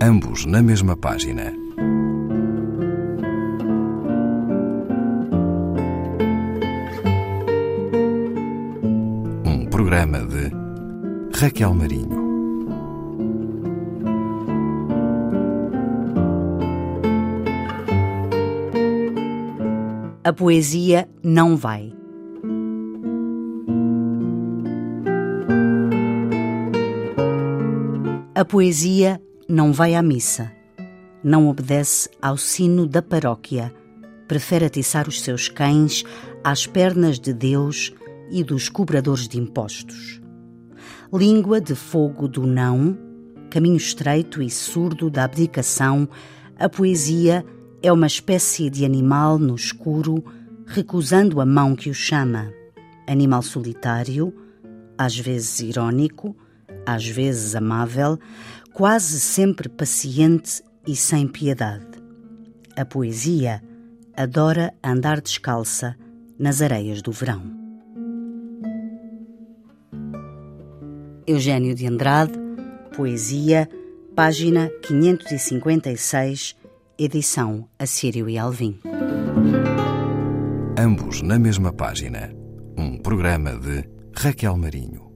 ambos na mesma página. Um programa de Raquel Marinho. A poesia não vai. A poesia não vai à missa, não obedece ao sino da paróquia, prefere atiçar os seus cães às pernas de Deus e dos cobradores de impostos. Língua de fogo do não, caminho estreito e surdo da abdicação, a poesia é uma espécie de animal no escuro, recusando a mão que o chama. Animal solitário, às vezes irônico, às vezes amável, quase sempre paciente e sem piedade. A poesia adora andar descalça nas areias do verão. Eugênio de Andrade, Poesia, página 556, edição Assírio e Alvim. Ambos na mesma página. Um programa de Raquel Marinho.